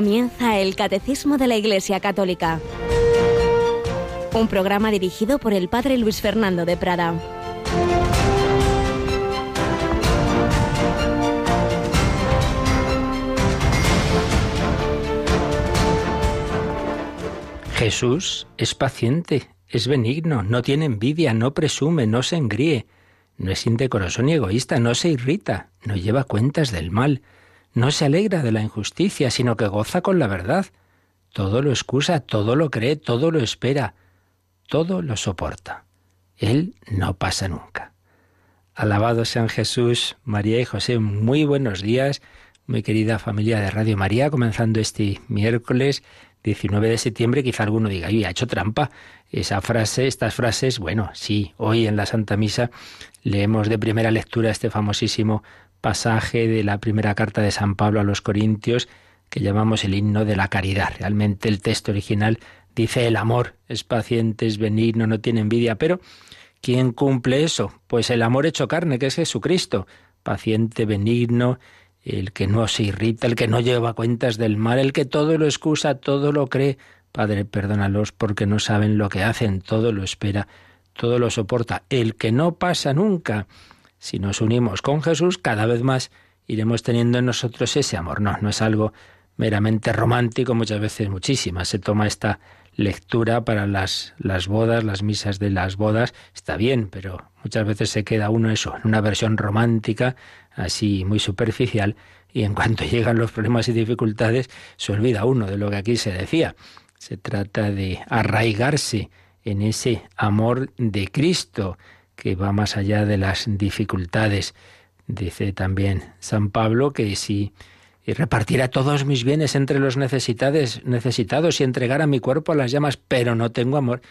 Comienza el Catecismo de la Iglesia Católica, un programa dirigido por el Padre Luis Fernando de Prada. Jesús es paciente, es benigno, no tiene envidia, no presume, no se engríe, no es indecoroso ni egoísta, no se irrita, no lleva cuentas del mal, no se alegra de la injusticia, sino que goza con la verdad. Todo lo excusa, todo lo cree, todo lo espera, todo lo soporta. Él no pasa nunca. Alabado sean Jesús, María y José. Muy buenos días, muy querida familia de Radio María, comenzando este miércoles 19 de septiembre, quizá alguno diga, ¡ay, ha hecho trampa! Esa frase, estas frases, bueno, sí, hoy en la Santa Misa leemos de primera lectura este famosísimo pasaje de la primera carta de San Pablo a los Corintios que llamamos el himno de la caridad. Realmente el texto original dice el amor es paciente, es benigno, no tiene envidia, pero ¿quién cumple eso? Pues el amor hecho carne, que es Jesucristo, paciente, benigno, el que no se irrita, el que no lleva cuentas del mal, el que todo lo excusa, todo lo cree. Padre, perdónalos porque no saben lo que hacen, todo lo espera, todo lo soporta, el que no pasa nunca. Si nos unimos con Jesús, cada vez más iremos teniendo en nosotros ese amor. No, no es algo meramente romántico, muchas veces muchísimas. Se toma esta lectura para las, las bodas, las misas de las bodas, está bien, pero muchas veces se queda uno eso, en una versión romántica, así muy superficial, y en cuanto llegan los problemas y dificultades, se olvida uno de lo que aquí se decía. Se trata de arraigarse en ese amor de Cristo, que va más allá de las dificultades. Dice también San Pablo que si repartiera todos mis bienes entre los necesitados, y entregara mi cuerpo a las llamas, pero no tengo amor,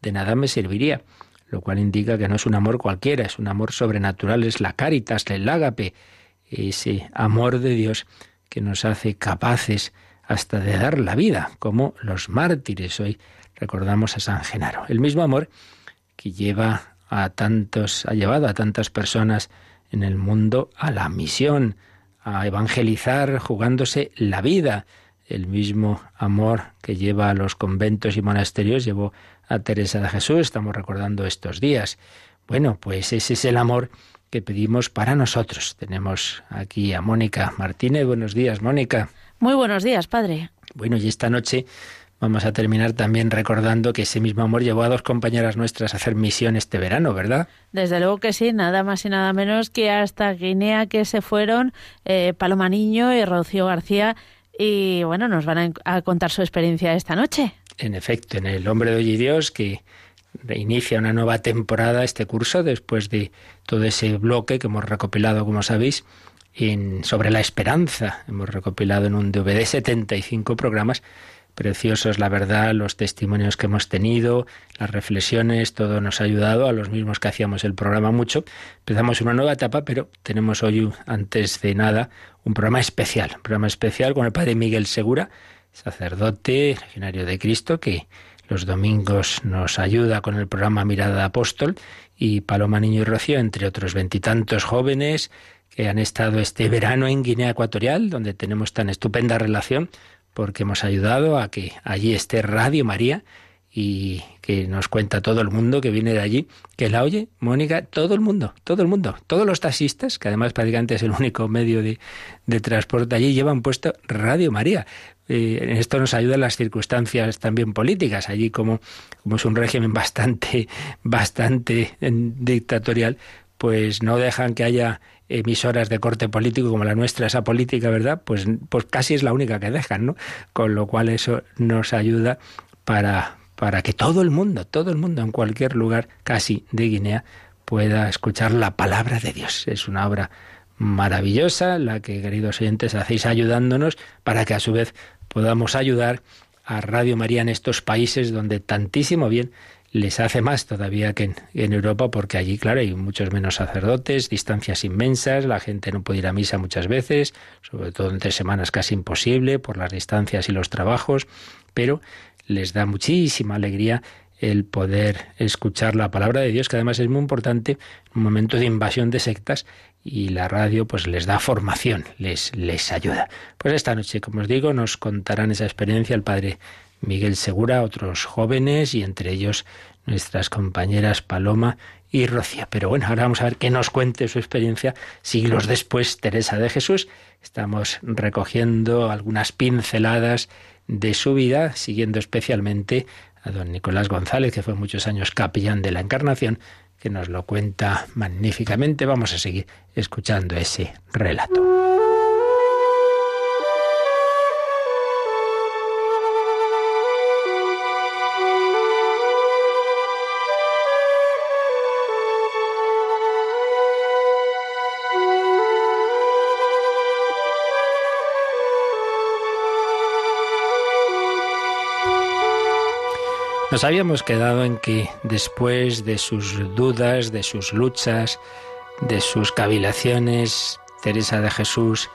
de nada me serviría. Lo cual indica que no es un amor cualquiera, es un amor sobrenatural, es la caritas, el ágape, ese amor de Dios que nos hace capaces hasta de dar la vida, como los mártires. Hoy recordamos a San Genaro. El mismo amor que lleva a tantos, ha llevado a tantas personas en el mundo a la misión, a evangelizar jugándose la vida. El mismo amor que lleva a los conventos y monasterios llevó a Teresa de Jesús, estamos recordando estos días. Bueno, pues ese es el amor que pedimos para nosotros. Tenemos aquí a Mónica Martínez. Buenos días, Mónica. Muy buenos días, padre. Bueno, y esta noche Vamos a terminar también recordando que ese mismo amor llevó a dos compañeras nuestras a hacer misión este verano, ¿verdad? Desde luego que sí, nada más y nada menos que hasta Guinea que se fueron eh, Paloma Niño y Rocío García y bueno, nos van a, contar su experiencia esta noche. En efecto, en El Hombre de Hoy y Dios, que reinicia una nueva temporada este curso después de todo ese bloque que hemos recopilado, como sabéis, en, sobre la esperanza. Hemos recopilado en un DVD 75 programas preciosos, la verdad, los testimonios que hemos tenido, las reflexiones, todo nos ha ayudado, a los mismos que hacíamos el programa mucho. Empezamos una nueva etapa, pero tenemos hoy, antes de nada, un programa especial, un programa especial con el padre Miguel Segura, sacerdote, legionario de Cristo, que los domingos nos ayuda con el programa Mirada Apóstol, y Paloma Niño y Rocío, entre otros veintitantos jóvenes que han estado este verano en Guinea Ecuatorial, donde tenemos tan estupenda relación porque hemos ayudado a que allí esté Radio María y que nos cuenta todo el mundo que viene de allí, que la oye, Mónica, todo el mundo, todo el mundo, todos los taxistas, que además prácticamente es el único medio de, transporte allí, llevan puesto Radio María. Eh, en esto nos ayudan las circunstancias también políticas. Allí, como, como es un régimen bastante, bastante dictatorial, pues no dejan que haya emisoras de corte político como la nuestra, esa política, ¿verdad? Pues, pues casi es la única que dejan, ¿no? Con lo cual eso nos ayuda para, para que todo el mundo, todo el mundo en cualquier lugar casi de Guinea pueda escuchar la palabra de Dios. Es una obra maravillosa la que, queridos oyentes, hacéis ayudándonos para que a su vez podamos ayudar a Radio María en estos países donde tantísimo bien les hace más todavía que en, Europa, porque allí, claro, hay muchos menos sacerdotes, distancias inmensas, la gente no puede ir a misa muchas veces, sobre todo entre semanas casi imposible por las distancias y los trabajos, pero les da muchísima alegría el poder escuchar la palabra de Dios, que además es muy importante en un momento de invasión de sectas y la radio pues les da formación, les, les ayuda. Pues esta noche, como os digo, nos contarán esa experiencia el padre Miguel Segura, otros jóvenes y entre ellos nuestras compañeras Paloma y Rocía. Pero bueno, ahora vamos a ver qué nos cuente su experiencia siglos después Teresa de Jesús. Estamos recogiendo algunas pinceladas de su vida, siguiendo especialmente a don Nicolás González, que fue muchos años capellán de la Encarnación, que nos lo cuenta magníficamente. Vamos a seguir escuchando ese relato. Nos habíamos quedado en que después de sus dudas, de sus luchas, de sus cavilaciones, Teresa de Jesús,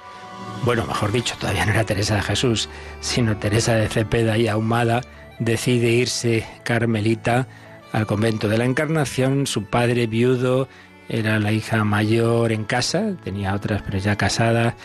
bueno, mejor dicho, todavía no era Teresa de Jesús, sino Teresa de Cepeda y Ahumada, decide irse carmelita al convento de la Encarnación. Su padre viudo era la hija mayor en casa, tenía otras pero ya casada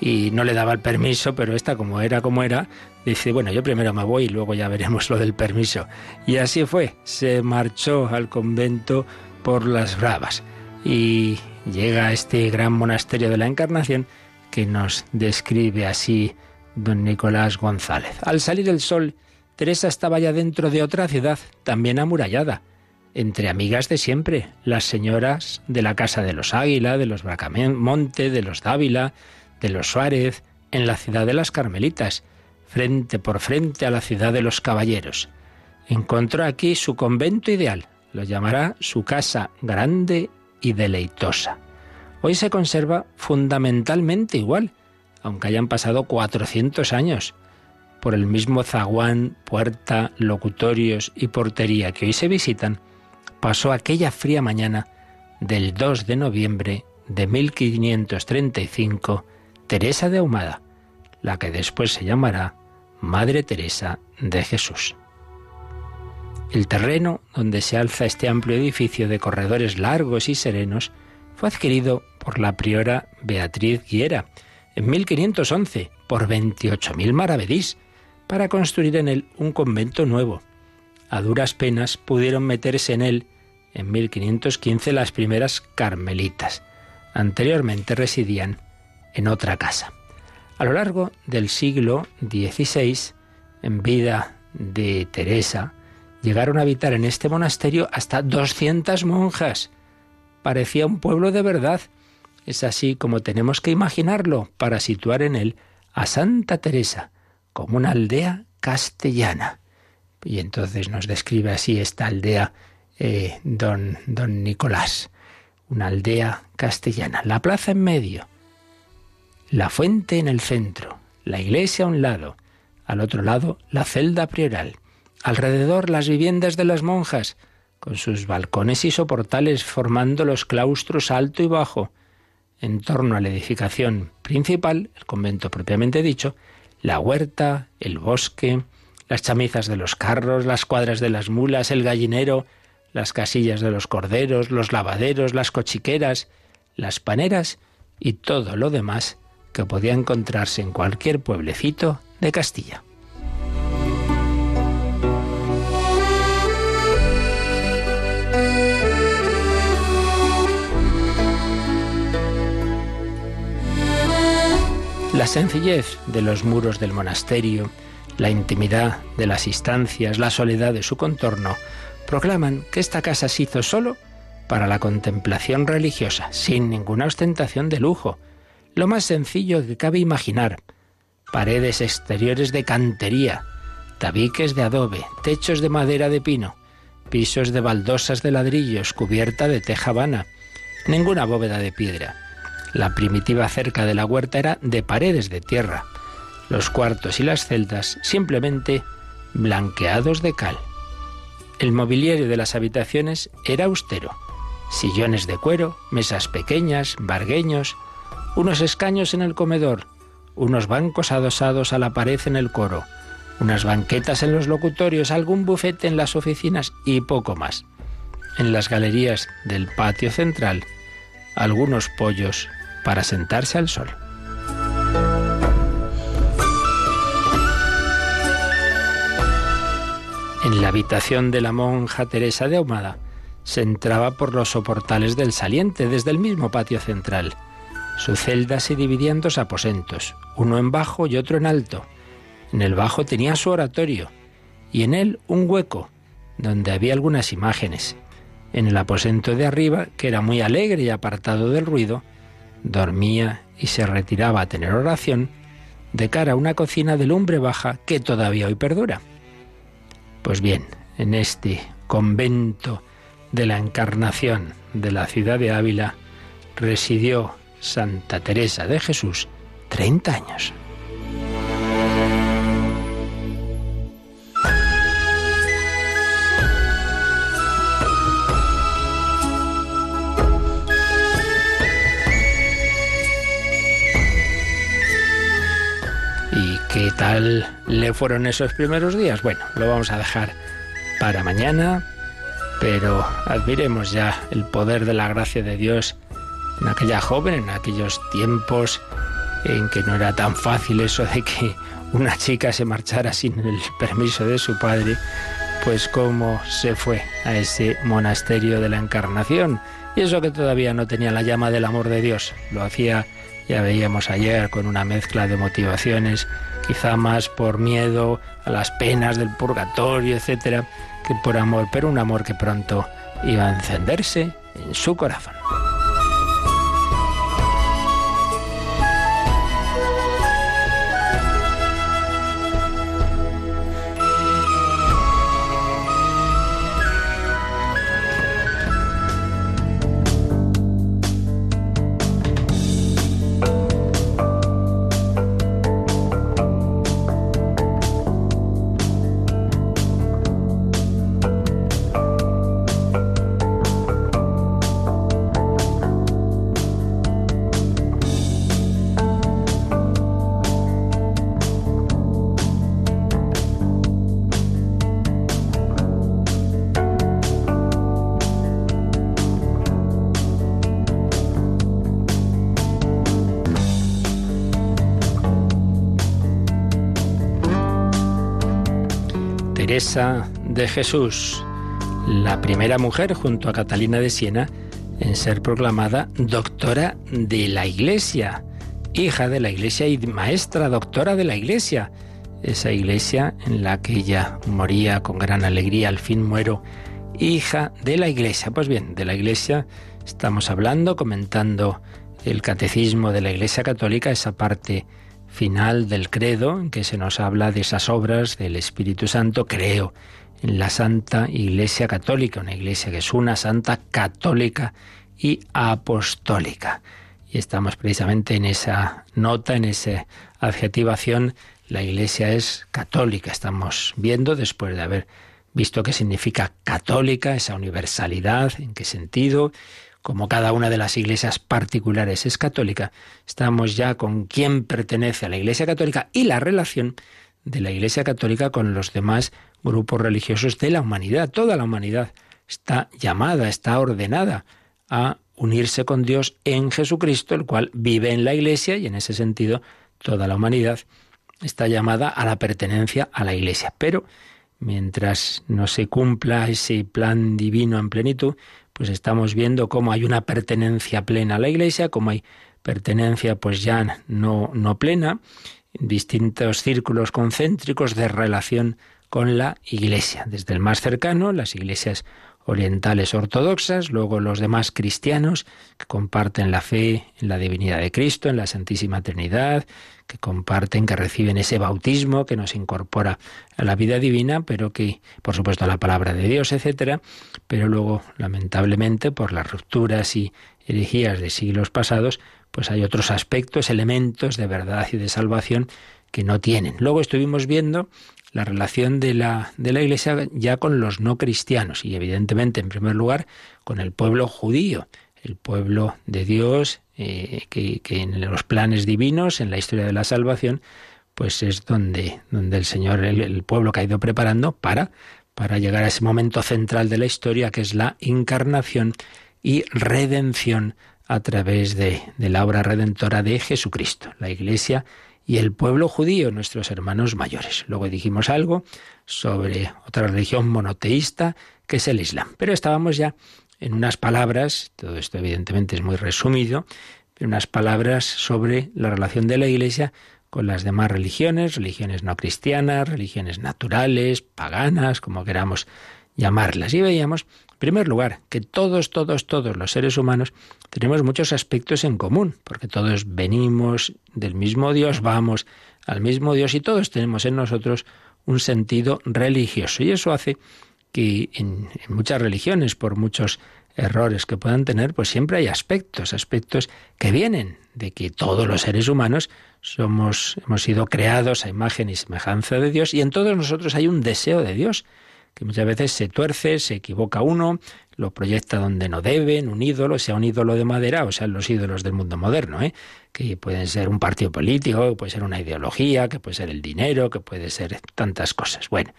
y no le daba el permiso, pero esta como era como era, dice, bueno, yo primero me voy y luego ya veremos lo del permiso. Y así fue, se marchó al convento por las bravas y llega a este gran monasterio de la Encarnación que nos describe así don Nicolás González. Al salir el sol, Teresa estaba ya dentro de otra ciudad, también amurallada, entre amigas de siempre, las señoras de la Casa de los Águila, de los Bracamonte, de los Dávila, de los Suárez, en la ciudad de las Carmelitas, frente por frente a la ciudad de los Caballeros. Encontró aquí su convento ideal, lo llamará su casa grande y deleitosa. Hoy se conserva fundamentalmente igual, aunque hayan pasado 400 años, por el mismo zaguán, puerta, locutorios y portería que hoy se visitan, pasó aquella fría mañana del 2 de noviembre de 1535 Teresa de Ahumada, la que después se llamará Madre Teresa de Jesús. El terreno donde se alza este amplio edificio de corredores largos y serenos fue adquirido por la priora Beatriz Guiera en 1511 por 28.000 maravedís para construir en él un convento nuevo. A duras penas pudieron meterse en él en 1515 las primeras carmelitas. Anteriormente residían en otra casa. A lo largo del siglo XVI, en vida de Teresa, llegaron a habitar en este monasterio hasta 200 monjas. Parecía un pueblo de verdad. Es así como tenemos que imaginarlo para situar en él a Santa Teresa como una aldea castellana. Y entonces nos describe así esta aldea eh, don, don Nicolás, una aldea castellana. La plaza en medio, la fuente en el centro, la iglesia a un lado, al otro lado la celda prioral, alrededor las viviendas de las monjas, con sus balcones y soportales formando los claustros alto y bajo, en torno a la edificación principal, el convento propiamente dicho, la huerta, el bosque, las chamizas de los carros, las cuadras de las mulas, el gallinero, las casillas de los corderos, los lavaderos, las cochiqueras, las paneras y todo lo demás que podía encontrarse en cualquier pueblecito de Castilla. La sencillez de los muros del monasterio, la intimidad de las instancias, la soledad de su contorno, proclaman que esta casa se hizo solo para la contemplación religiosa, sin ninguna ostentación de lujo, lo más sencillo que cabe imaginar. Paredes exteriores de cantería, tabiques de adobe, techos de madera de pino, pisos de baldosas de ladrillos, cubierta de teja vana, ninguna bóveda de piedra. La primitiva cerca de la huerta era de paredes de tierra. Los cuartos y las celdas simplemente blanqueados de cal. El mobiliario de las habitaciones era austero. Sillones de cuero, mesas pequeñas, bargueños, unos escaños en el comedor, unos bancos adosados a la pared en el coro, unas banquetas en los locutorios, algún bufete en las oficinas y poco más. En las galerías del patio central, algunos pollos para sentarse al sol. En la habitación de la monja Teresa de Ahumada se entraba por los soportales del saliente desde el mismo patio central. Su celda se dividía en dos aposentos, uno en bajo y otro en alto. En el bajo tenía su oratorio y en él un hueco donde había algunas imágenes. En el aposento de arriba, que era muy alegre y apartado del ruido, dormía y se retiraba a tener oración de cara a una cocina de lumbre baja que todavía hoy perdura. Pues bien, en este convento de la Encarnación de la ciudad de Ávila residió Santa Teresa de Jesús 30 años. ¿Qué tal le fueron esos primeros días? Bueno, lo vamos a dejar para mañana, pero admiremos ya el poder de la gracia de Dios en aquella joven, en aquellos tiempos en que no era tan fácil eso de que una chica se marchara sin el permiso de su padre, pues cómo se fue a ese monasterio de la Encarnación. Y eso que todavía no tenía la llama del amor de Dios, lo hacía, ya veíamos ayer, con una mezcla de motivaciones quizá más por miedo a las penas del purgatorio, etcétera, que por amor, pero un amor que pronto iba a encenderse en su corazón. De Jesús, la primera mujer junto a Catalina de Siena en ser proclamada doctora de la Iglesia, hija de la Iglesia y maestra doctora de la Iglesia. Esa iglesia en la que ella moría con gran alegría, al fin muero, hija de la Iglesia. Pues bien, de la Iglesia estamos hablando, comentando el catecismo de la Iglesia Católica, esa parte final del credo, en que se nos habla de esas obras del Espíritu Santo, creo en la Santa Iglesia Católica, una iglesia que es una santa católica y apostólica. Y estamos precisamente en esa nota, en esa adjetivación, la iglesia es católica. Estamos viendo, después de haber visto qué significa católica, esa universalidad, en qué sentido, como cada una de las iglesias particulares es católica, estamos ya con quién pertenece a la Iglesia Católica y la relación de la Iglesia Católica con los demás grupos religiosos de la humanidad. Toda la humanidad está llamada, está ordenada a unirse con Dios en Jesucristo, el cual vive en la Iglesia y en ese sentido toda la humanidad está llamada a la pertenencia a la Iglesia. Pero mientras no se cumpla ese plan divino en plenitud, pues estamos viendo cómo hay una pertenencia plena a la Iglesia, cómo hay pertenencia pues ya no, no plena, en distintos círculos concéntricos de relación con la Iglesia, desde el más cercano, las iglesias orientales ortodoxas, luego los demás cristianos que comparten la fe en la divinidad de Cristo, en la Santísima Trinidad, que comparten, que reciben ese bautismo que nos incorpora a la vida divina, pero que, por supuesto, a la palabra de Dios, etcétera, pero luego, lamentablemente, por las rupturas y herejías de siglos pasados, pues hay otros aspectos, elementos de verdad y de salvación que no tienen. Luego estuvimos viendo la relación de la, de la Iglesia ya con los no cristianos y evidentemente en primer lugar con el pueblo judío, el pueblo de Dios eh, que, en los planes divinos, en la historia de la salvación, pues es donde, donde el Señor, el, pueblo que ha ido preparando para, para llegar a ese momento central de la historia que es la encarnación y redención a través de, de la obra redentora de Jesucristo, la Iglesia y el pueblo judío, nuestros hermanos mayores. Luego dijimos algo sobre otra religión monoteísta, que es el Islam. Pero estábamos ya en unas palabras, todo esto evidentemente es muy resumido, pero unas palabras sobre la relación de la Iglesia con las demás religiones, religiones no cristianas, religiones naturales, paganas, como queramos llamarlas. Y veíamos, en primer lugar, que todos, todos, todos los seres humanos tenemos muchos aspectos en común, porque todos venimos del mismo Dios, vamos al mismo Dios y todos tenemos en nosotros un sentido religioso. Y eso hace que en, muchas religiones, por muchos errores que puedan tener, pues siempre hay aspectos, aspectos que vienen de que todos los seres humanos somos, hemos sido creados a imagen y semejanza de Dios y en todos nosotros hay un deseo de Dios que muchas veces se tuerce, se equivoca uno, lo proyecta donde no deben, un ídolo, sea un ídolo de madera o sean los ídolos del mundo moderno, ¿eh? que pueden ser un partido político, que puede ser una ideología, que puede ser el dinero, que puede ser tantas cosas. Bueno,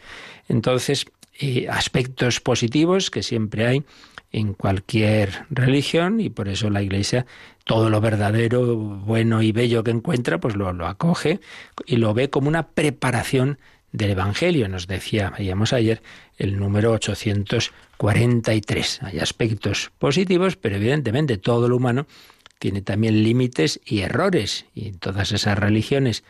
entonces, eh, aspectos positivos que siempre hay en cualquier religión y por eso la Iglesia todo lo verdadero, bueno y bello que encuentra, pues lo, lo acoge y lo ve como una preparación del Evangelio. Nos decía, veíamos ayer, el número 843. Hay aspectos positivos, pero evidentemente todo lo humano tiene también límites y errores. Y en todas esas religiones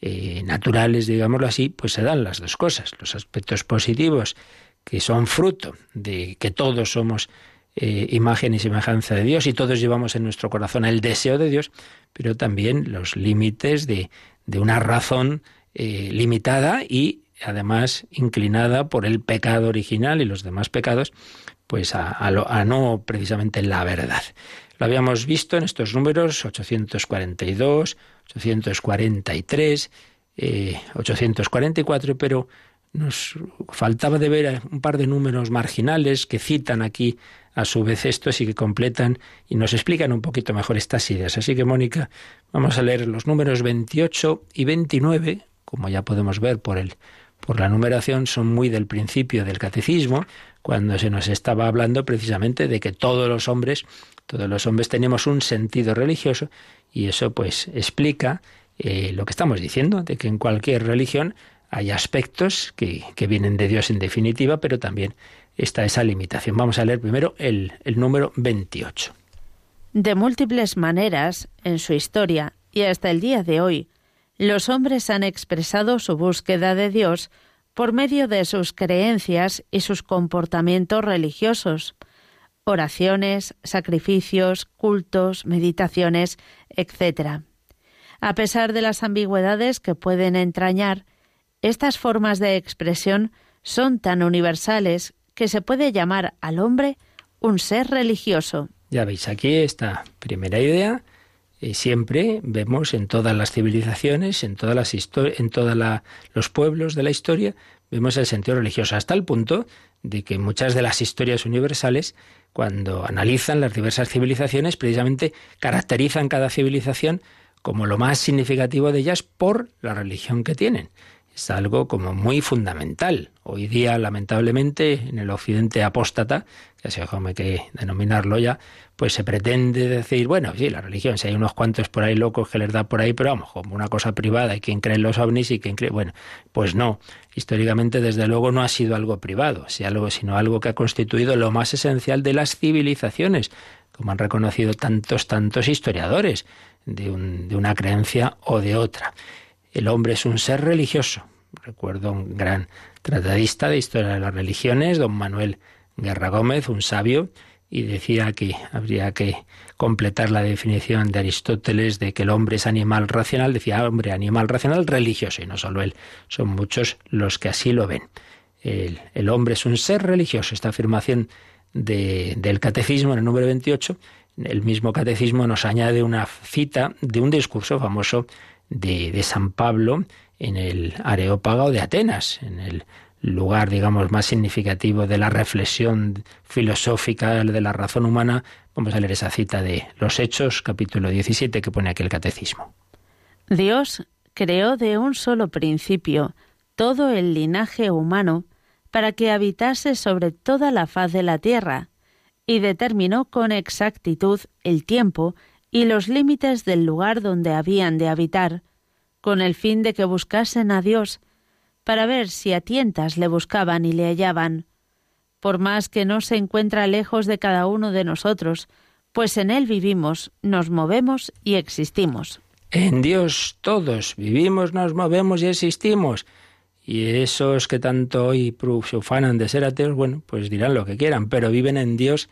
eh, naturales, digámoslo así, pues se dan las dos cosas. Los aspectos positivos, que son fruto de que todos somos eh, imagen y semejanza de Dios y todos llevamos en nuestro corazón el deseo de Dios, pero también los límites de, de una razón eh, limitada y además inclinada por el pecado original y los demás pecados, pues a, no precisamente la verdad. Lo habíamos visto en estos números 842, 843, 844, pero nos faltaba de ver un par de números marginales que citan aquí a su vez estos y que completan y nos explican un poquito mejor estas ideas. Así que, Mónica, vamos a leer los números 28 y 29 como ya podemos ver por el por la numeración, son muy del principio del catecismo, cuando se nos estaba hablando precisamente de que todos los hombres, todos los hombres tenemos un sentido religioso, y eso pues explica eh, lo que estamos diciendo, de que en cualquier religión hay aspectos que, que, vienen de Dios en definitiva, pero también está esa limitación. Vamos a leer primero el, el número 28. De múltiples maneras, en su historia y hasta el día de hoy, los hombres han expresado su búsqueda de Dios por medio de sus creencias y sus comportamientos religiosos, oraciones, sacrificios, cultos, meditaciones, etc. A pesar de las ambigüedades que pueden entrañar, estas formas de expresión son tan universales que se puede llamar al hombre un ser religioso. Ya veis aquí esta primera idea eh, siempre vemos en todas las civilizaciones, en todas las en todos los pueblos de la historia, vemos el sentido religioso, hasta el punto de que muchas de las historias universales, cuando analizan las diversas civilizaciones, precisamente caracterizan cada civilización como lo más significativo de ellas por la religión que tienen es algo como muy fundamental. Hoy día, lamentablemente, en el occidente apóstata, que así como hay que denominarlo ya, pues se pretende decir, bueno, sí, la religión, si hay unos cuantos por ahí locos que les da por ahí, pero vamos, como una cosa privada, y quien cree en los ovnis y quien cree, bueno, pues no. Históricamente, desde luego, no ha sido algo privado, sino algo que ha constituido lo más esencial de las civilizaciones, como han reconocido tantos, tantos historiadores de, de una creencia o de otra. El hombre es un ser religioso. Recuerdo un gran tratadista de historia de las religiones, don Manuel Guerra Gómez, un sabio, y decía que habría que completar la definición de Aristóteles de que el hombre es animal racional, decía hombre, animal racional religioso, y no solo él, son muchos los que así lo ven. El, hombre es un ser religioso. Esta afirmación del catecismo en el número 28, el mismo catecismo nos añade una cita de un discurso famoso de, San Pablo en el Areópago de Atenas, en el lugar, digamos, más significativo de la reflexión filosófica de la razón humana, vamos a leer esa cita de Los Hechos, capítulo 17, que pone aquí el catecismo. Dios creó de un solo principio todo el linaje humano para que habitase sobre toda la faz de la tierra, y determinó con exactitud el tiempo y los límites del lugar donde habían de habitar, con el fin de que buscasen a Dios, para ver si a tientas le buscaban y le hallaban. Por más que no se encuentra lejos de cada uno de nosotros, pues en Él vivimos, nos movemos y existimos. En Dios todos vivimos, nos movemos y existimos. Y esos que tanto hoy se ufanan de ser ateos, bueno, pues dirán lo que quieran, pero viven en Dios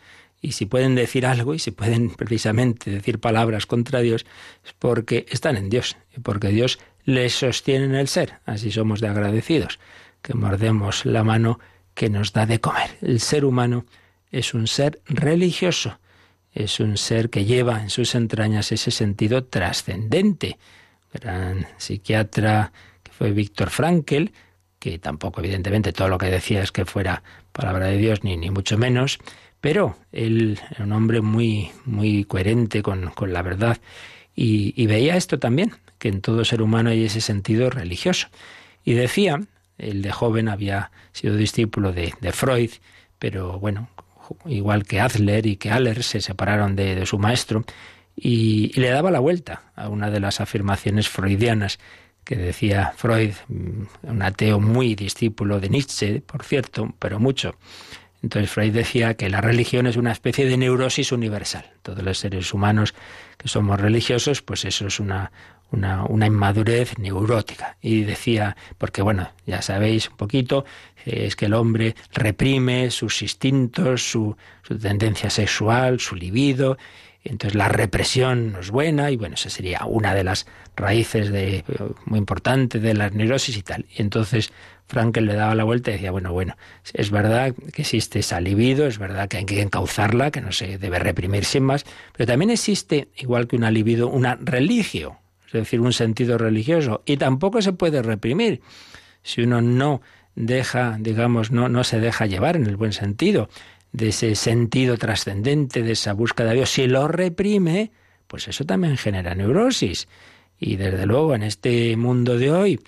y si pueden decir algo y si pueden precisamente decir palabras contra Dios, es porque están en Dios y porque Dios les sostiene en el ser. Así somos de agradecidos, que mordemos la mano que nos da de comer. El ser humano es un ser religioso, es un ser que lleva en sus entrañas ese sentido trascendente. Gran psiquiatra que fue Víctor Frankel, que tampoco evidentemente todo lo que decía es que fuera palabra de Dios, ni, ni mucho menos, pero él era un hombre muy, muy coherente con, la verdad y, veía esto también, que en todo ser humano hay ese sentido religioso. Y decía, él de joven había sido discípulo de, Freud, pero bueno, igual que Adler y que Aller se separaron de, su maestro, y, le daba la vuelta a una de las afirmaciones freudianas que decía Freud, mm, un ateo muy discípulo de Nietzsche, por cierto, pero mucho. Entonces Freud decía que la religión es una especie de neurosis universal. Todos los seres humanos que somos religiosos, pues eso es una, una, inmadurez neurótica. Y decía, porque bueno, ya sabéis un poquito, es que el hombre reprime sus instintos, su, su tendencia sexual, su libido, entonces la represión no es buena y bueno, esa sería una de las raíces de, muy importante de la neurosis y tal. Y entonces Frankel le daba la vuelta y decía, bueno, bueno, es verdad que existe esa libido, es verdad que hay que encauzarla, que no se debe reprimir sin más, pero también existe, igual que una libido, una religio, es decir, un sentido religioso, y tampoco se puede reprimir si uno no deja, digamos, no, no se deja llevar en el buen sentido de ese sentido trascendente, de esa búsqueda de Dios, si lo reprime, pues eso también genera neurosis. Y desde luego en este mundo de hoy,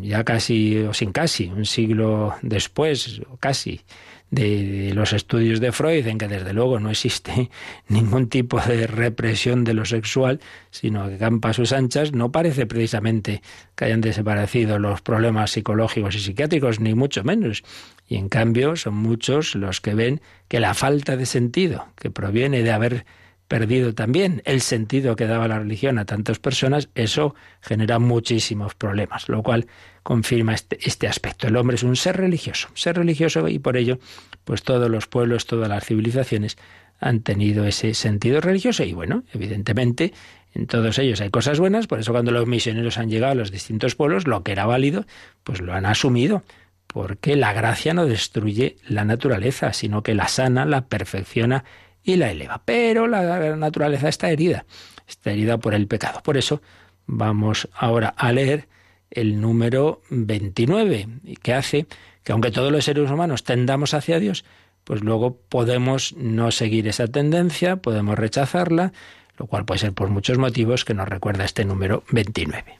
ya casi o sin casi, un siglo después, casi, de los estudios de Freud, en que desde luego no existe ningún tipo de represión de lo sexual, sino que campa a sus anchas, no parece precisamente que hayan desaparecido los problemas psicológicos y psiquiátricos, ni mucho menos. Y en cambio son muchos los que ven que la falta de sentido, que proviene de haber perdido también el sentido que daba la religión a tantas personas, eso genera muchísimos problemas, lo cual confirma este, este, aspecto. El hombre es un ser religioso, ser religioso y por ello, pues todos los pueblos, todas las civilizaciones han tenido ese sentido religioso y bueno, evidentemente en todos ellos hay cosas buenas, por eso cuando los misioneros han llegado a los distintos pueblos, lo que era válido, pues lo han asumido porque la gracia no destruye la naturaleza, sino que la sana, la perfecciona y la eleva. Pero la naturaleza está herida, está herida por el pecado. Por eso vamos ahora a leer el número 29, que hace que aunque todos los seres humanos tendamos hacia Dios, pues luego podemos no seguir esa tendencia, podemos rechazarla, lo cual puede ser por muchos motivos que nos recuerda este número 29.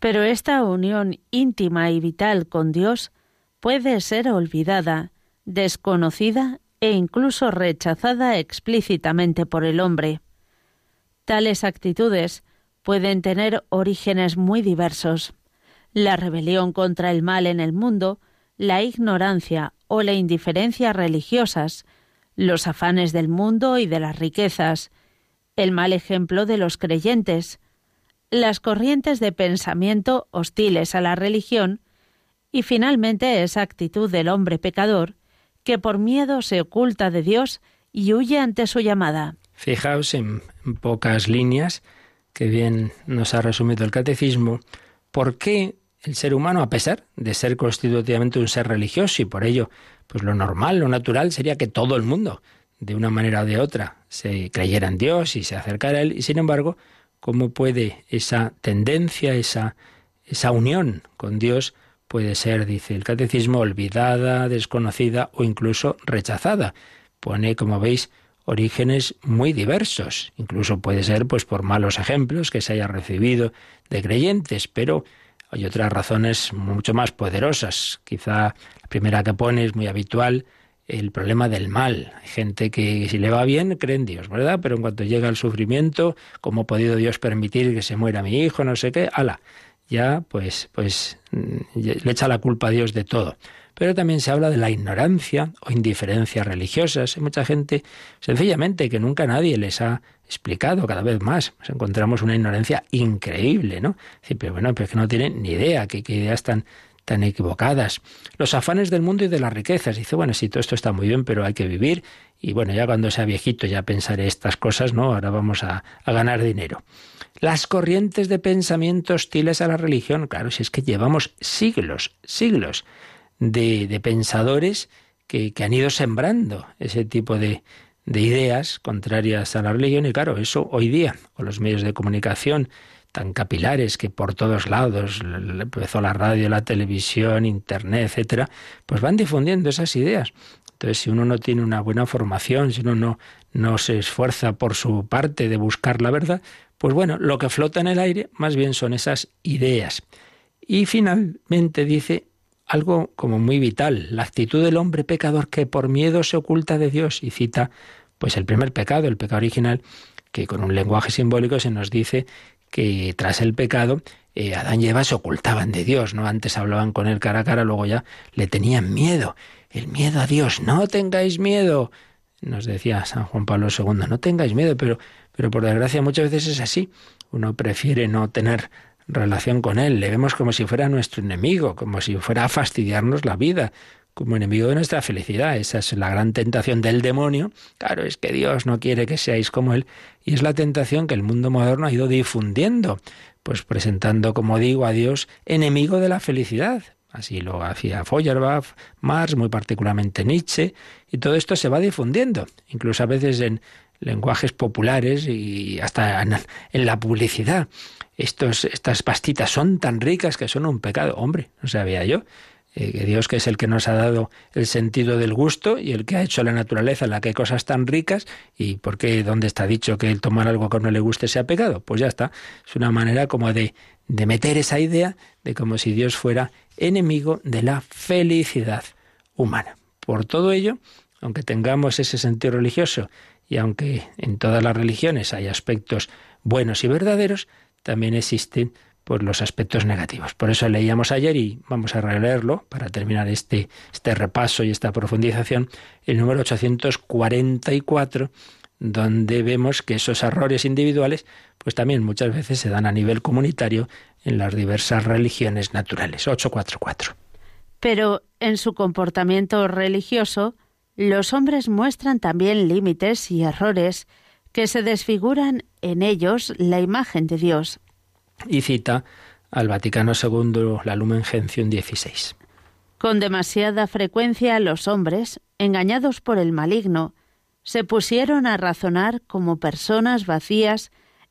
Pero esta unión íntima y vital con Dios puede ser olvidada, desconocida e incluso rechazada explícitamente por el hombre. Tales actitudes pueden tener orígenes muy diversos. La rebelión contra el mal en el mundo, la ignorancia o la indiferencia religiosas, los afanes del mundo y de las riquezas, el mal ejemplo de los creyentes, las corrientes de pensamiento hostiles a la religión y finalmente esa actitud del hombre pecador que por miedo se oculta de Dios y huye ante su llamada. Fijaos en, pocas líneas que bien nos ha resumido el catecismo, por qué el ser humano, a pesar de ser constitutivamente un ser religioso y por ello, pues lo normal, lo natural sería que todo el mundo, de una manera o de otra, se creyera en Dios y se acercara a Él, y sin embargo, ¿cómo puede esa tendencia, esa, esa unión con Dios, puede ser, dice el catecismo, olvidada, desconocida o incluso rechazada. Pone, como veis, orígenes muy diversos. Incluso puede ser pues por malos ejemplos que se haya recibido de creyentes, pero hay otras razones mucho más poderosas. Quizá la primera que pone es muy habitual el problema del mal. Hay gente que si le va bien cree en Dios, ¿verdad? Pero en cuanto llega el sufrimiento, ¿cómo ha podido Dios permitir que se muera mi hijo? No sé qué, ala, ya pues, pues mm, le echa la culpa a Dios de todo. Pero también se habla de la ignorancia o indiferencia religiosas. Hay mucha gente, sencillamente, que nunca nadie les ha explicado cada vez más. Nos encontramos una ignorancia increíble, ¿no? pero bueno, pero es que no tienen ni idea, qué ideas tan, tan equivocadas. Los afanes del mundo y de las riquezas. Dice, bueno, sí, todo esto está muy bien, pero hay que vivir. Y bueno, ya cuando sea viejito ya pensaré estas cosas, ¿no? Ahora vamos a, ganar dinero. Las corrientes de pensamiento hostiles a la religión. Claro, si es que llevamos siglos, siglos de, pensadores que, han ido sembrando ese tipo de, de ideas contrarias a la religión. Y claro, eso hoy día, con los medios de comunicación, tan capilares que por todos lados, empezó la radio, la televisión, internet, etcétera, pues van difundiendo esas ideas. Entonces, si uno no tiene una buena formación, si uno no, no se esfuerza por su parte de buscar la verdad, pues bueno, lo que flota en el aire más bien son esas ideas. Y finalmente dice algo como muy vital, la actitud del hombre pecador que por miedo se oculta de Dios y cita pues el primer pecado, el pecado original, que con un lenguaje simbólico se nos dice que tras el pecado eh, Adán y Eva se ocultaban de Dios, ¿no? Antes hablaban con él cara a cara, luego ya le tenían miedo. El miedo a Dios, no tengáis miedo. Nos decía San Juan Pablo II, no tengáis miedo, pero, pero por desgracia muchas veces es así. Uno prefiere no tener relación con él, le vemos como si fuera nuestro enemigo, como si fuera a fastidiarnos la vida, como enemigo de nuestra felicidad. Esa es la gran tentación del demonio. Claro, es que Dios no quiere que seáis como Él. Y es la tentación que el mundo moderno ha ido difundiendo, pues presentando, como digo, a Dios enemigo de la felicidad. Así lo hacía Feuerbach, Marx, muy particularmente Nietzsche, y todo esto se va difundiendo, incluso a veces en lenguajes populares y hasta en, la publicidad. Estos, estas pastitas son tan ricas que son un pecado. Hombre, no sabía yo. Eh, que Dios que es el que nos ha dado el sentido del gusto y el que ha hecho la naturaleza en la que hay cosas tan ricas y por qué dónde está dicho que el tomar algo que no le guste sea pecado pues ya está es una manera como de, de meter esa idea de como si Dios fuera enemigo de la felicidad humana por todo ello aunque tengamos ese sentido religioso y aunque en todas las religiones hay aspectos buenos y verdaderos también existen por los aspectos negativos. Por eso leíamos ayer y vamos a releerlo para terminar este, este repaso y esta profundización, el número 844, donde vemos que esos errores individuales pues también muchas veces se dan a nivel comunitario en las diversas religiones naturales. 844. Pero en su comportamiento religioso, los hombres muestran también límites y errores que se desfiguran en ellos la imagen de Dios y cita al Vaticano II la Lumen Gentium 16. Con demasiada frecuencia los hombres, engañados por el maligno, se pusieron a razonar como personas vacías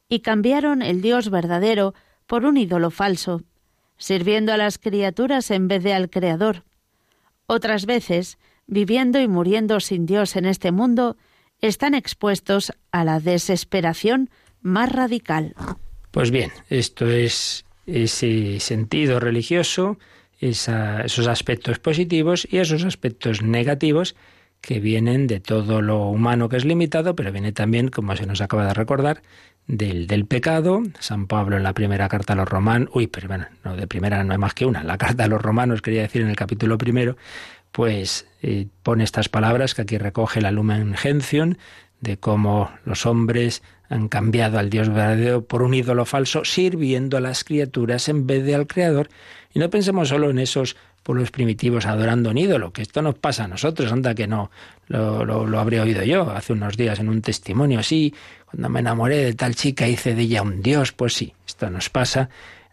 y cambiaron el Dios verdadero por un ídolo falso, sirviendo a las criaturas en vez de al Creador. Otras veces, viviendo y muriendo sin Dios en este mundo, están expuestos a la desesperación más radical. Pues bien, esto es ese sentido religioso, esos aspectos positivos y esos aspectos negativos que vienen de todo lo humano que es limitado, pero viene también, como se nos acaba de recordar, del, del pecado. San Pablo en la primera carta a los romanos, uy, pero bueno, no, de primera no hay más que una, la carta a los romanos, quería decir en el capítulo primero, pues eh, pone estas palabras que aquí recoge la Lumen Gentium, de cómo los hombres han cambiado al Dios verdadero por un ídolo falso, sirviendo a las criaturas en vez de al Creador. Y no pensemos solo en esos pueblos primitivos adorando un ídolo, que esto nos pasa a nosotros, anda que no, lo, lo, habré oído yo hace unos días en un testimonio. Sí, cuando me enamoré de tal chica hice de ella un Dios, pues sí, esto nos pasa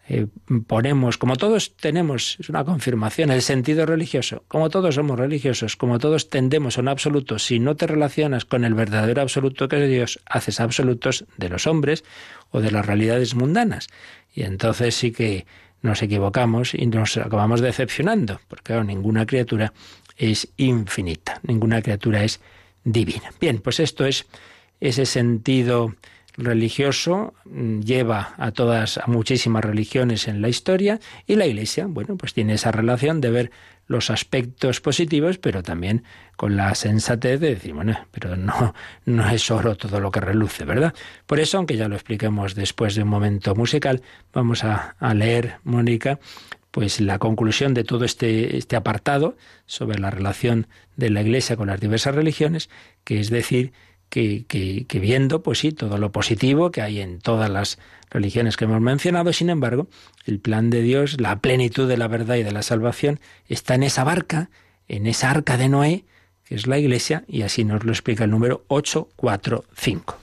eh, ponemos, como todos tenemos, es una confirmación, el sentido religioso, como todos somos religiosos, como todos tendemos a un absoluto, si no te relacionas con el verdadero absoluto que es Dios, haces absolutos de los hombres o de las realidades mundanas. Y entonces sí que nos equivocamos y nos acabamos decepcionando, porque ninguna criatura es infinita, ninguna criatura es divina. Bien, pues esto es ese sentido religioso mm, lleva a todas, a muchísimas religiones en la historia y la Iglesia, bueno, pues tiene esa relación de ver los aspectos positivos, pero también con la sensatez de decir, bueno, pero no, no es oro todo lo que reluce, ¿verdad? Por eso, aunque ya lo expliquemos después de un momento musical, vamos a, leer, Mónica, pues la conclusión de todo este, este apartado sobre la relación de la Iglesia con las diversas religiones, que es decir, que, viendo, pues sí, todo lo positivo que hay en todas las religiones que hemos mencionado, sin embargo, el plan de Dios, la plenitud de la verdad y de la salvación, está en esa barca, en esa arca de Noé, que es la Iglesia, y así nos lo explica el número 845.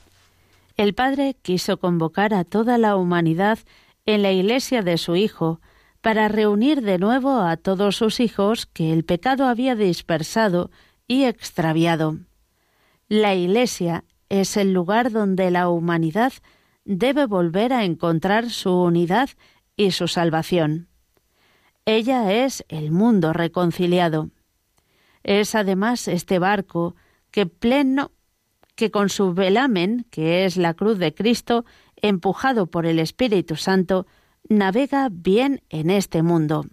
El Padre quiso convocar a toda la humanidad en la Iglesia de su Hijo, para reunir de nuevo a todos sus hijos que el pecado había dispersado y extraviado. La Iglesia es el lugar donde la humanidad debe volver a encontrar su unidad y su salvación. Ella es el mundo reconciliado. Es además este barco que pleno que con su velamen, que es la cruz de Cristo, empujado por el Espíritu Santo, navega bien en este mundo.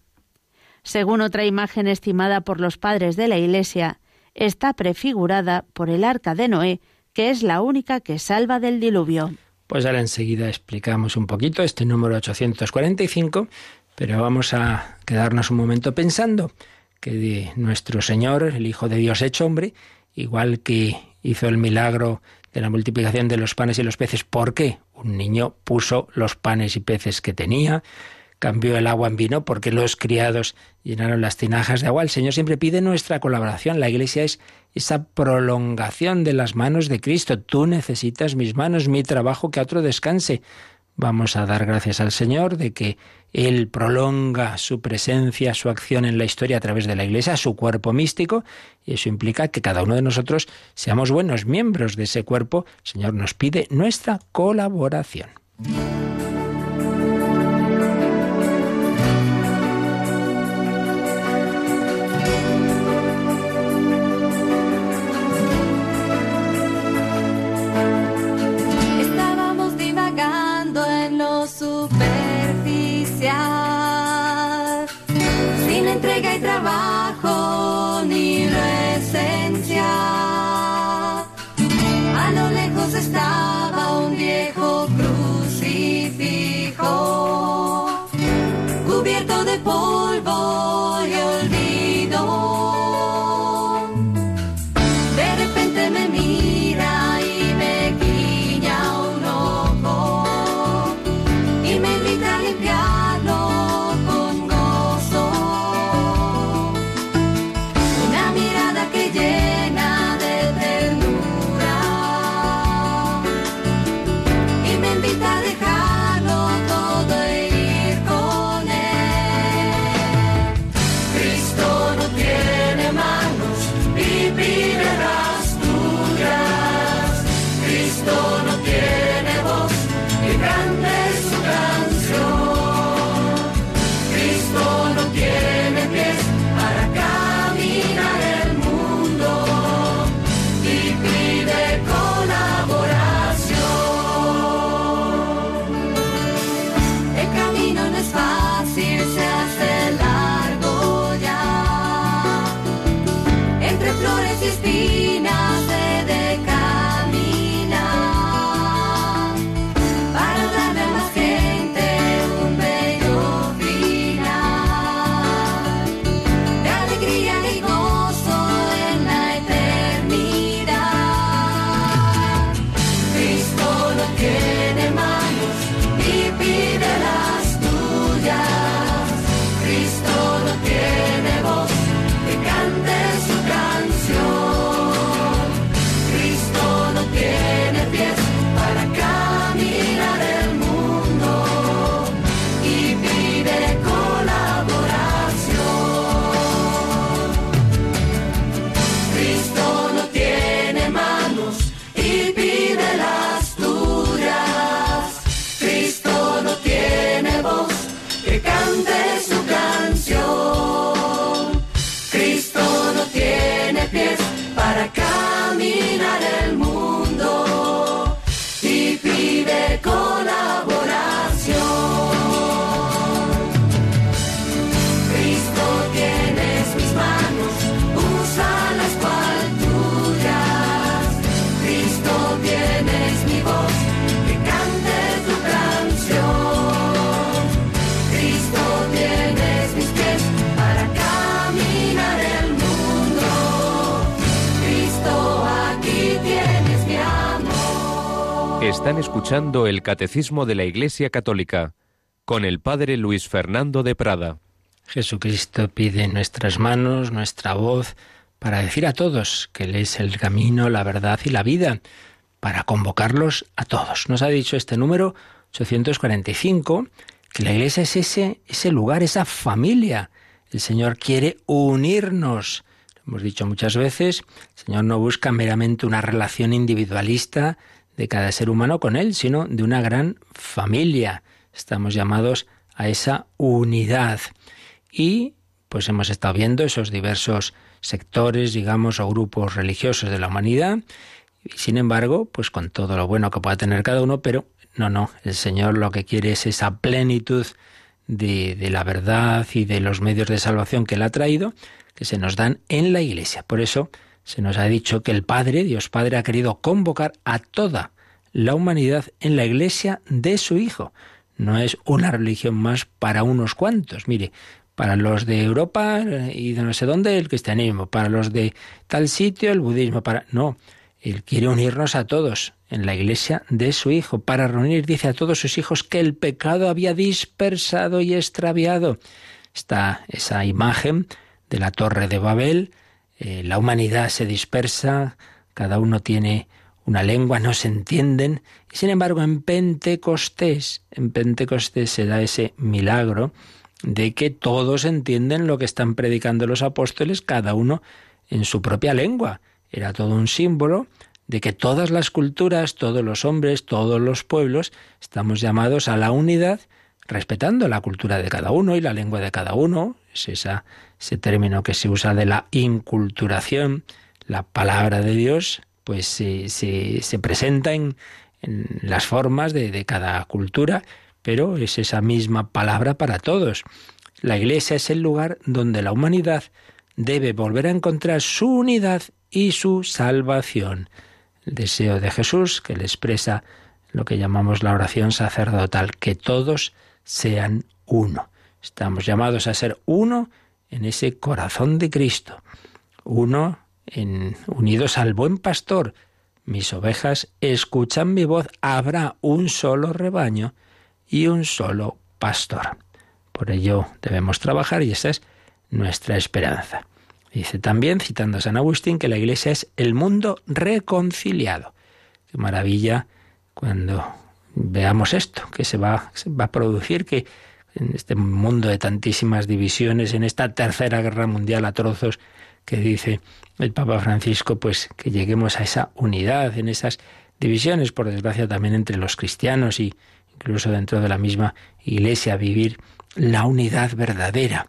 Según otra imagen estimada por los padres de la Iglesia, está prefigurada por el arca de Noé, que es la única que salva del diluvio. Pues ahora enseguida explicamos un poquito este número 845, pero vamos a quedarnos un momento pensando que nuestro Señor, el Hijo de Dios hecho hombre, igual que hizo el milagro de la multiplicación de los panes y los peces. ¿Por qué? Un niño puso los panes y peces que tenía, cambió el agua en vino porque los criados llenaron las tinajas de agua. El Señor siempre pide nuestra colaboración. La Iglesia es esa prolongación de las manos de Cristo. Tú necesitas mis manos, mi trabajo, que a otro descanse. Vamos a dar gracias al Señor de que Él prolonga su presencia, su acción en la historia a través de la Iglesia, su cuerpo místico, y eso implica que cada uno de nosotros seamos buenos miembros de ese cuerpo. El Señor nos pide nuestra colaboración. Cristo Escuchando el Catecismo de la Iglesia Católica con el Padre Luis Fernando de Prada. Jesucristo pide nuestras manos, nuestra voz, para decir a todos que Él es el camino, la verdad y la vida, para convocarlos a todos. Nos ha dicho este número 845 que la iglesia es ese, ese lugar, esa familia. El Señor quiere unirnos. Hemos dicho muchas veces, el Señor no busca meramente una relación individualista de cada ser humano con Él, sino de una gran familia. Estamos llamados a esa unidad. Y pues hemos estado viendo esos diversos sectores, digamos, o grupos religiosos de la humanidad, y sin embargo, pues con todo lo bueno que pueda tener cada uno, pero no, no, el Señor lo que quiere es esa plenitud de, de, la verdad y de los medios de salvación que Él ha traído, que se nos dan en la Iglesia. Por eso se nos ha dicho que el Padre, Dios Padre, ha querido convocar a toda la humanidad en la Iglesia de su Hijo. No es una religión más para unos cuantos. Mire, para los de Europa y de no sé dónde el cristianismo, para los de tal sitio el budismo, para no, él quiere unirnos a todos en la iglesia de su Hijo, para reunir, dice, a todos sus hijos que el pecado había dispersado y extraviado. Está esa imagen de la torre de Babel, eh, la humanidad se dispersa, cada uno tiene una lengua, no se entienden, y sin embargo en Pentecostés, en Pentecostés se da ese milagro de que todos entienden lo que están predicando los apóstoles, cada uno en su propia lengua. Era todo un símbolo de que todas las culturas, todos los hombres, todos los pueblos, estamos llamados a la unidad respetando la cultura de cada uno y la lengua de cada uno. Es esa, ese término que se usa de la inculturación. La palabra de Dios pues se, se, presenta en, en las formas de, de cada cultura, pero es esa misma palabra para todos. La Iglesia es el lugar donde la humanidad debe volver a encontrar su unidad y su salvación. El deseo de Jesús, que le expresa lo que llamamos la oración sacerdotal, que todos sean uno. Estamos llamados a ser uno en ese corazón de Cristo, uno en, unidos al buen pastor. Mis ovejas escuchan mi voz, habrá un solo rebaño y un solo pastor. Por ello debemos trabajar y esa es nuestra esperanza. Dice también, citando a San Agustín, que la Iglesia es el mundo reconciliado. Qué maravilla cuando veamos esto, que se va, se va a producir, que en este mundo de tantísimas divisiones, en esta tercera guerra mundial a trozos, que dice el Papa Francisco, pues que lleguemos a esa unidad en esas divisiones, por desgracia también entre los cristianos y incluso dentro de la misma Iglesia, vivir la unidad verdadera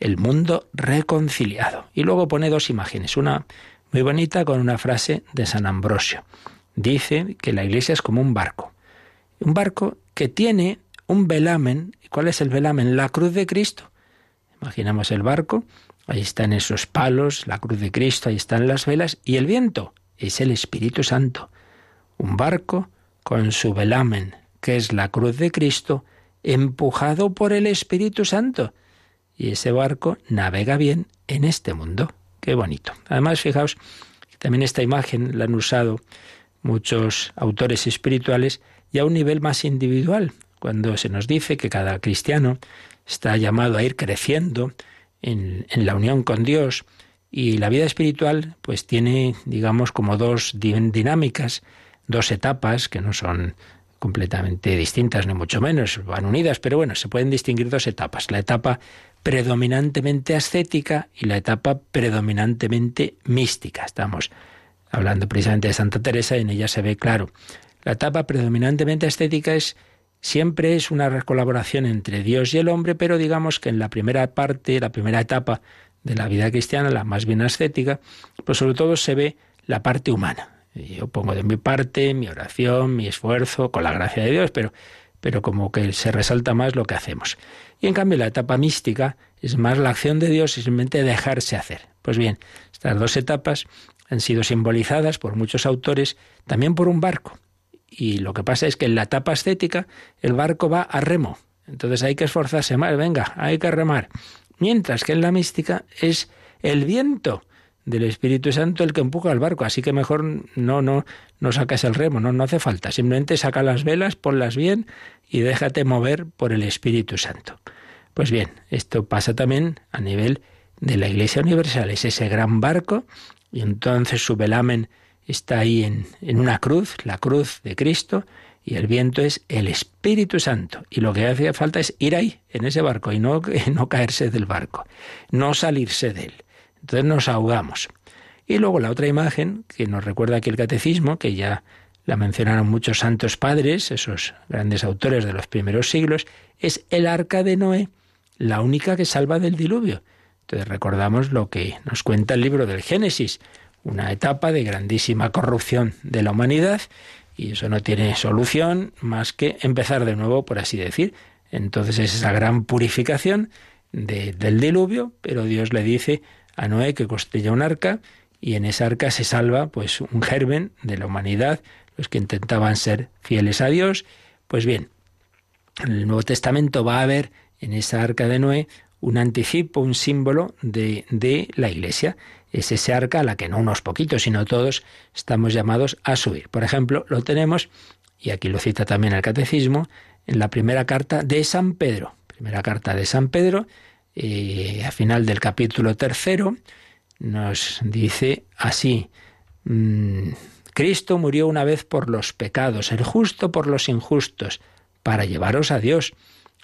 el mundo reconciliado. Y luego pone dos imágenes, una muy bonita con una frase de San Ambrosio. Dice que la iglesia es como un barco. Un barco que tiene un velamen. ¿Cuál es el velamen? La cruz de Cristo. Imaginamos el barco, ahí están esos palos, la cruz de Cristo, ahí están las velas, y el viento es el Espíritu Santo. Un barco con su velamen, que es la cruz de Cristo, empujado por el Espíritu Santo y ese barco navega bien en este mundo. Qué bonito. Además, fijaos, también esta imagen la han usado muchos autores espirituales y a un nivel más individual, cuando se nos dice que cada cristiano está llamado a ir creciendo en, en la unión con Dios y la vida espiritual pues tiene, digamos, como dos dinámicas, dos etapas que no son completamente distintas, ni mucho menos, van unidas, pero bueno, se pueden distinguir dos etapas. La etapa predominantemente ascética y la etapa predominantemente mística. Estamos hablando precisamente de Santa Teresa y en ella se ve claro. La etapa predominantemente ascética es siempre es una colaboración entre Dios y el hombre, pero digamos que en la primera parte, la primera etapa de la vida cristiana, la más bien ascética, pues sobre todo se ve la parte humana. Yo pongo de mi parte mi oración, mi esfuerzo, con la gracia de Dios, pero, pero como que se resalta más lo que hacemos. Y en cambio la etapa mística es más la acción de Dios y simplemente dejarse hacer. Pues bien, estas dos etapas han sido simbolizadas por muchos autores también por un barco. Y lo que pasa es que en la etapa estética el barco va a remo. Entonces hay que esforzarse más, venga, hay que remar. Mientras que en la mística es el viento del Espíritu Santo el que empuja el barco, así que mejor no, no, no sacas el remo, no, no hace falta. Simplemente saca las velas, ponlas bien y déjate mover por el Espíritu Santo. Pues bien, esto pasa también a nivel de la Iglesia Universal, es ese gran barco, y entonces su velamen está ahí en, en una cruz, la cruz de Cristo, y el viento es el Espíritu Santo. Y lo que hace falta es ir ahí, en ese barco, y no, no caerse del barco, no salirse de él. Entonces nos ahogamos. Y luego la otra imagen que nos recuerda aquí el catecismo, que ya la mencionaron muchos santos padres, esos grandes autores de los primeros siglos, es el arca de Noé, la única que salva del diluvio. Entonces recordamos lo que nos cuenta el libro del Génesis, una etapa de grandísima corrupción de la humanidad, y eso no tiene solución más que empezar de nuevo, por así decir. Entonces es esa gran purificación del diluvio, pero Dios le dice a Noé que construya un arca y en esa arca se salva pues un germen de la humanidad, los que intentaban ser fieles a Dios. Pues bien, en el Nuevo Testamento va a haber en esa arca de Noé un anticipo, un símbolo de, de la Iglesia. Es ese arca a la que no unos poquitos, sino todos estamos llamados a subir. Por ejemplo, lo tenemos, y aquí lo cita también el Catecismo, en la primera carta de San Pedro. Primera carta de San Pedro, eh, a final del capítulo tercero, nos dice así, mm, Cristo murió una vez por los pecados, el justo por los injustos, para llevaros a Dios,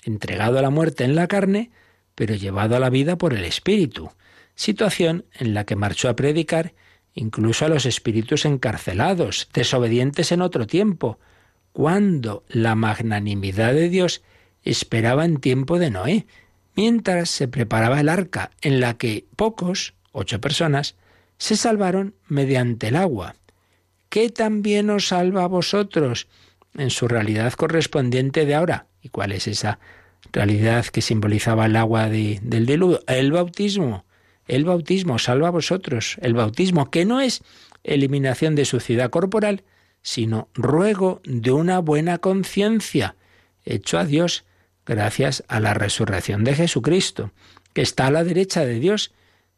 entregado a la muerte en la carne, pero llevado a la vida por el Espíritu, situación en la que marchó a predicar incluso a los espíritus encarcelados, desobedientes en otro tiempo, cuando la magnanimidad de Dios esperaba en tiempo de Noé, mientras se preparaba el arca en la que pocos, ocho personas, se salvaron mediante el agua, que también os salva a vosotros en su realidad correspondiente de ahora. ¿Y cuál es esa realidad que simbolizaba el agua del diluvio? El bautismo. El bautismo salva a vosotros. El bautismo que no es eliminación de suciedad corporal, sino ruego de una buena conciencia, hecho a Dios gracias a la resurrección de Jesucristo, que está a la derecha de Dios,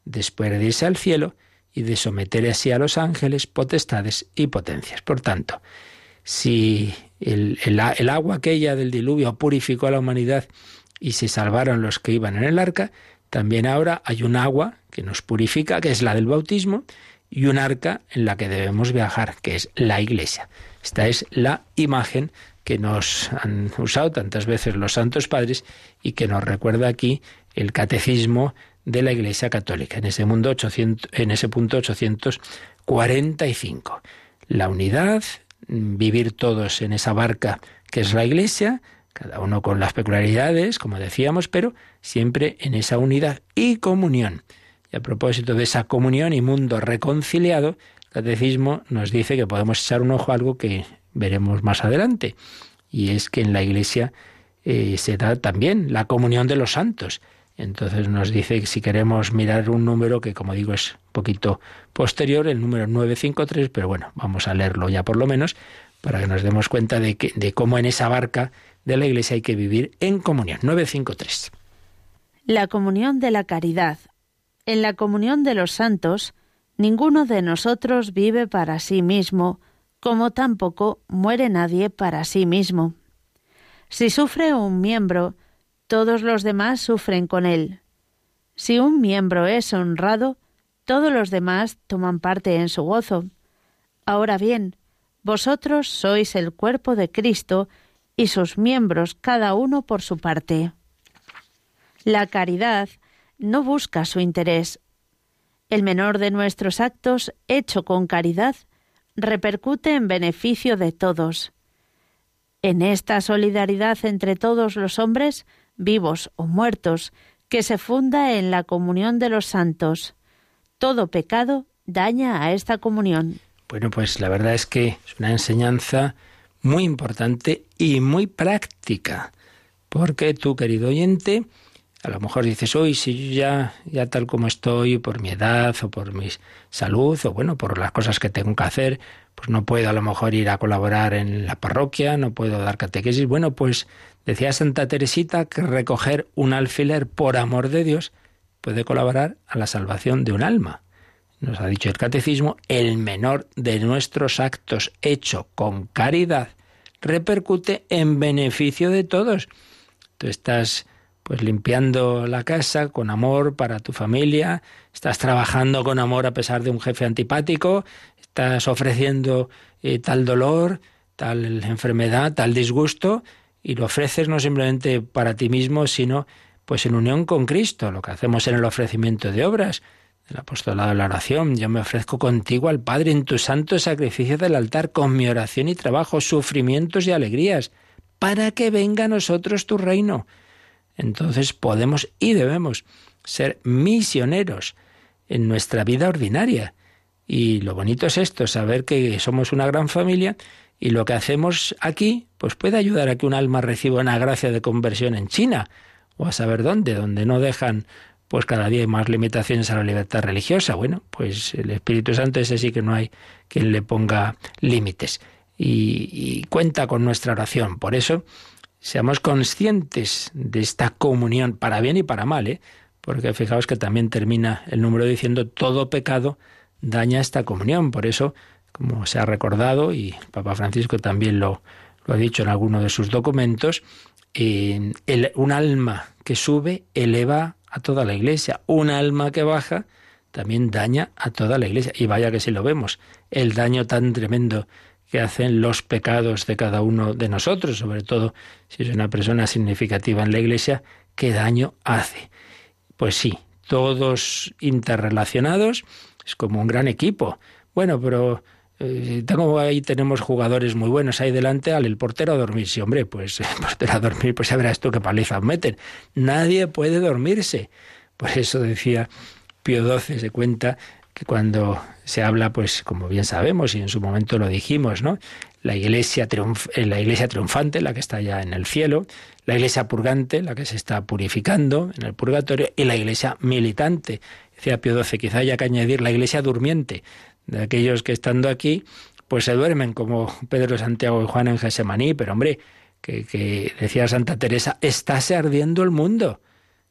después de irse al cielo y de someter así a los ángeles, potestades y potencias. Por tanto, si el, el, agua aquella del diluvio purificó a la humanidad y se salvaron los que iban en el arca, también ahora hay un agua que nos purifica, que es la del bautismo, y un arca en la que debemos viajar, que es la iglesia. Esta es la imagen que nos han usado tantas veces los santos padres y que nos recuerda aquí el catecismo de la Iglesia Católica, en ese, mundo 800, en ese punto 845. La unidad, vivir todos en esa barca que es la Iglesia, cada uno con las peculiaridades, como decíamos, pero siempre en esa unidad y comunión. Y a propósito de esa comunión y mundo reconciliado, el catecismo nos dice que podemos echar un ojo a algo que veremos más adelante. Y es que en la Iglesia eh, se da también la comunión de los santos. Entonces nos dice que si queremos mirar un número que, como digo, es un poquito posterior, el número 953, pero bueno, vamos a leerlo ya por lo menos, para que nos demos cuenta de, que, de cómo en esa barca de la Iglesia hay que vivir en comunión. 953. La comunión de la caridad. En la comunión de los santos, ninguno de nosotros vive para sí mismo, como tampoco muere nadie para sí mismo. Si sufre un miembro, todos los demás sufren con él. Si un miembro es honrado, todos los demás toman parte en su gozo. Ahora bien, vosotros sois el cuerpo de Cristo y sus miembros cada uno por su parte. La caridad no busca su interés. El menor de nuestros actos, hecho con caridad, repercute en beneficio de todos. En esta solidaridad entre todos los hombres, vivos o muertos, que se funda en la comunión de los santos. Todo pecado daña a esta comunión. Bueno, pues la verdad es que es una enseñanza muy importante y muy práctica, porque tú, querido oyente, a lo mejor dices, hoy si yo ya, ya tal como estoy, por mi edad o por mi salud o bueno, por las cosas que tengo que hacer, pues no puedo a lo mejor ir a colaborar en la parroquia, no puedo dar catequesis. Bueno, pues decía Santa Teresita que recoger un alfiler por amor de Dios puede colaborar a la salvación de un alma. nos ha dicho el catecismo, el menor de nuestros actos hecho con caridad repercute en beneficio de todos. Tú estás pues limpiando la casa con amor para tu familia, estás trabajando con amor a pesar de un jefe antipático, estás ofreciendo eh, tal dolor, tal enfermedad, tal disgusto, y lo ofreces no simplemente para ti mismo, sino pues en unión con Cristo, lo que hacemos en el ofrecimiento de obras, el apostolado de la oración, yo me ofrezco contigo al Padre en tu santo sacrificio del altar, con mi oración y trabajo, sufrimientos y alegrías, para que venga a nosotros tu reino entonces podemos y debemos ser misioneros en nuestra vida ordinaria. Y lo bonito es esto, saber que somos una gran familia y lo que hacemos aquí pues puede ayudar a que un alma reciba una gracia de conversión en China o a saber dónde, donde no dejan pues cada día hay más limitaciones a la libertad religiosa. Bueno, pues el Espíritu Santo ese sí que no hay quien le ponga límites y, cuenta con nuestra oración. Por eso seamos conscientes de esta comunión, para bien y para mal, ¿eh? porque fijaos que también termina el número diciendo todo pecado daña esta comunión. Por eso, como se ha recordado, y Papa Francisco también lo, lo ha dicho en alguno de sus documentos, eh, un alma que sube eleva a toda la iglesia, un alma que baja también daña a toda la iglesia. Y vaya que si lo vemos, el daño tan tremendo que hacen los pecados de cada uno de nosotros, sobre todo si es una persona significativa en la Iglesia, qué daño hace. Pues sí, todos interrelacionados, es como un gran equipo. Bueno, pero eh, tengo ahí tenemos jugadores muy buenos ahí delante, al el portero a dormir. Sí, hombre, pues el portero a dormir, pues ya verás tú qué paliza meten. Nadie puede dormirse. Por eso decía Pío XII, se cuenta que cuando se habla, pues como bien sabemos y en su momento lo dijimos, ¿no? La iglesia, eh, la iglesia triunfante, la que está ya en el cielo, la iglesia purgante, la que se está purificando en el purgatorio, y la iglesia militante. Decía Pío XII, quizá haya que añadir la iglesia durmiente, de aquellos que estando aquí, pues se duermen, como Pedro, Santiago y Juan en Gesemaní, pero hombre, que, decía Santa Teresa, estáse ardiendo el mundo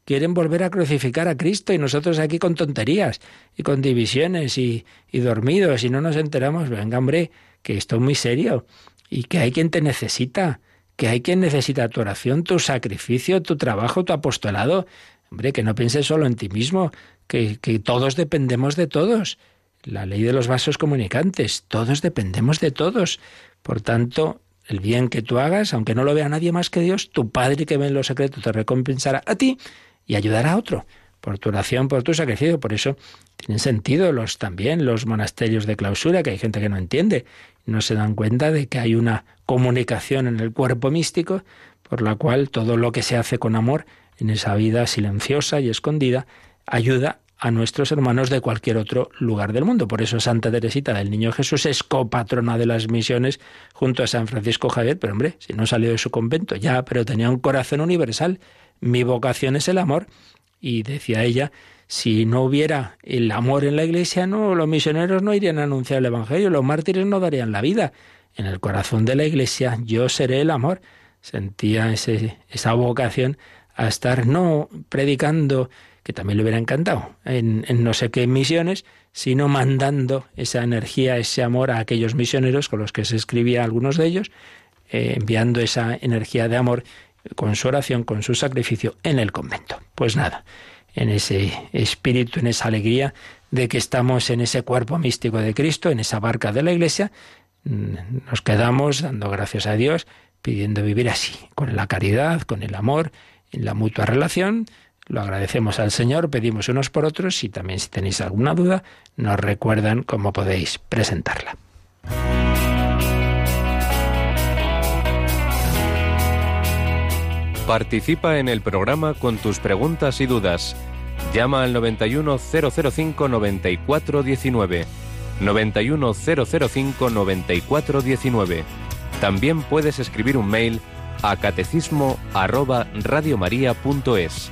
quieren volver a crucificar a Cristo y nosotros aquí con tonterías y con divisiones y, y dormidos y no nos enteramos. Venga, hombre, que esto es muy serio y que hay quien te necesita, que hay quien necesita tu oración, tu sacrificio, tu trabajo, tu apostolado. Hombre, que no pienses solo en ti mismo, que, que todos dependemos de todos. La ley de los vasos comunicantes, todos dependemos de todos. Por tanto, el bien que tú hagas, aunque no lo vea nadie más que Dios, tu Padre que ve en los secretos te recompensará a ti y ayudar a otro por tu oración, por tu sacrificio. Por eso tienen sentido los también los monasterios de clausura, que hay gente que no entiende, no se dan cuenta de que hay una comunicación en el cuerpo místico por la cual todo lo que se hace con amor en esa vida silenciosa y escondida ayuda a nuestros hermanos de cualquier otro lugar del mundo. Por eso Santa Teresita del Niño Jesús es copatrona de las misiones junto a San Francisco Javier, pero hombre, si no salió de su convento, ya, pero tenía un corazón universal mi vocación es el amor. Y decía ella, si no hubiera el amor en la iglesia, no, los misioneros no irían a anunciar el Evangelio, los mártires no darían la vida. En el corazón de la iglesia yo seré el amor. Sentía ese, esa vocación a estar no predicando, que también le hubiera encantado, en, no sé qué misiones, sino mandando esa energía, ese amor a aquellos misioneros con los que se escribía algunos de ellos, eh, enviando esa energía de amor con su oración, con su sacrificio en el convento. Pues nada, en ese espíritu, en esa alegría de que estamos en ese cuerpo místico de Cristo, en esa barca de la Iglesia, mm, nos quedamos dando gracias a Dios, pidiendo vivir así, con la caridad, con el amor, en la mutua relación. Lo agradecemos al Señor, pedimos unos por otros y también si tenéis alguna duda, nos recuerdan cómo podéis presentarla. Participa en el programa con tus preguntas y dudas. Llama al 91005 9419. 91005 9419. También puedes escribir un mail a catecismo arroba radiomaria.es.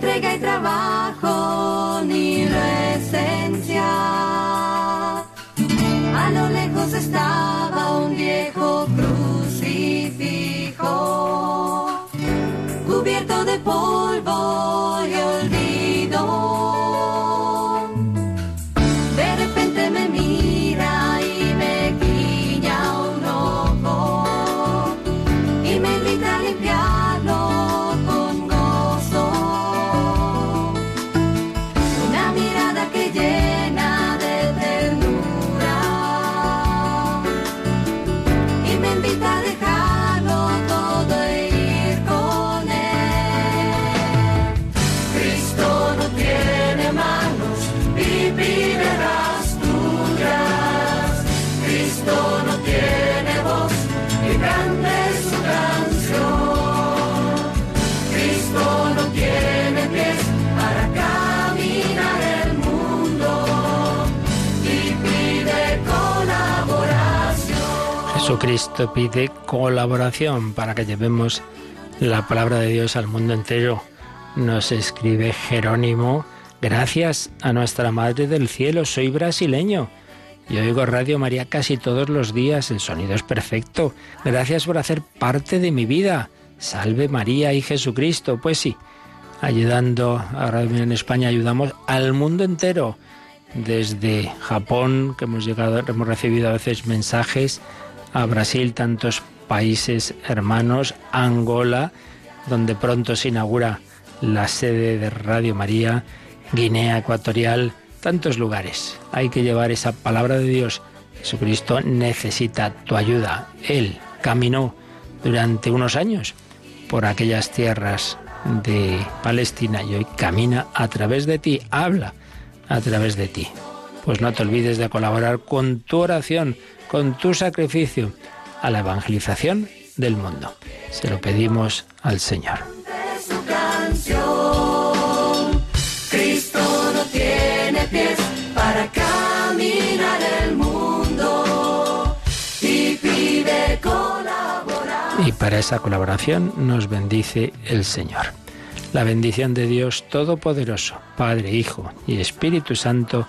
entrega y trabajo ni lo. A lo lejos estaba un viejo crucifijo, cubierto de polvo Jesucristo pide colaboración para que llevemos la palabra de Dios al mundo entero. Nos escribe Jerónimo, gracias a nuestra Madre del Cielo, soy brasileño. Y oigo Radio María casi todos los días, el sonido es perfecto. Gracias por hacer parte de mi vida. Salve María y Jesucristo. Pues sí, ayudando a Radio María en España, ayudamos al mundo entero. Desde Japón, que hemos llegado, hemos recibido a veces mensajes a Brasil, tantos países hermanos, Angola, donde pronto se inaugura la sede de Radio María, Guinea Ecuatorial, tantos lugares. Hay que llevar esa palabra de Dios. Jesucristo necesita tu ayuda. Él caminó durante unos años por aquellas tierras de Palestina y hoy camina a través de ti, habla a través de ti. Pues no te olvides de colaborar con tu oración con tu sacrificio a la evangelización del mundo. Se lo pedimos al Señor. Y para esa colaboración nos bendice el Señor. La bendición de Dios Todopoderoso, Padre, Hijo y Espíritu Santo,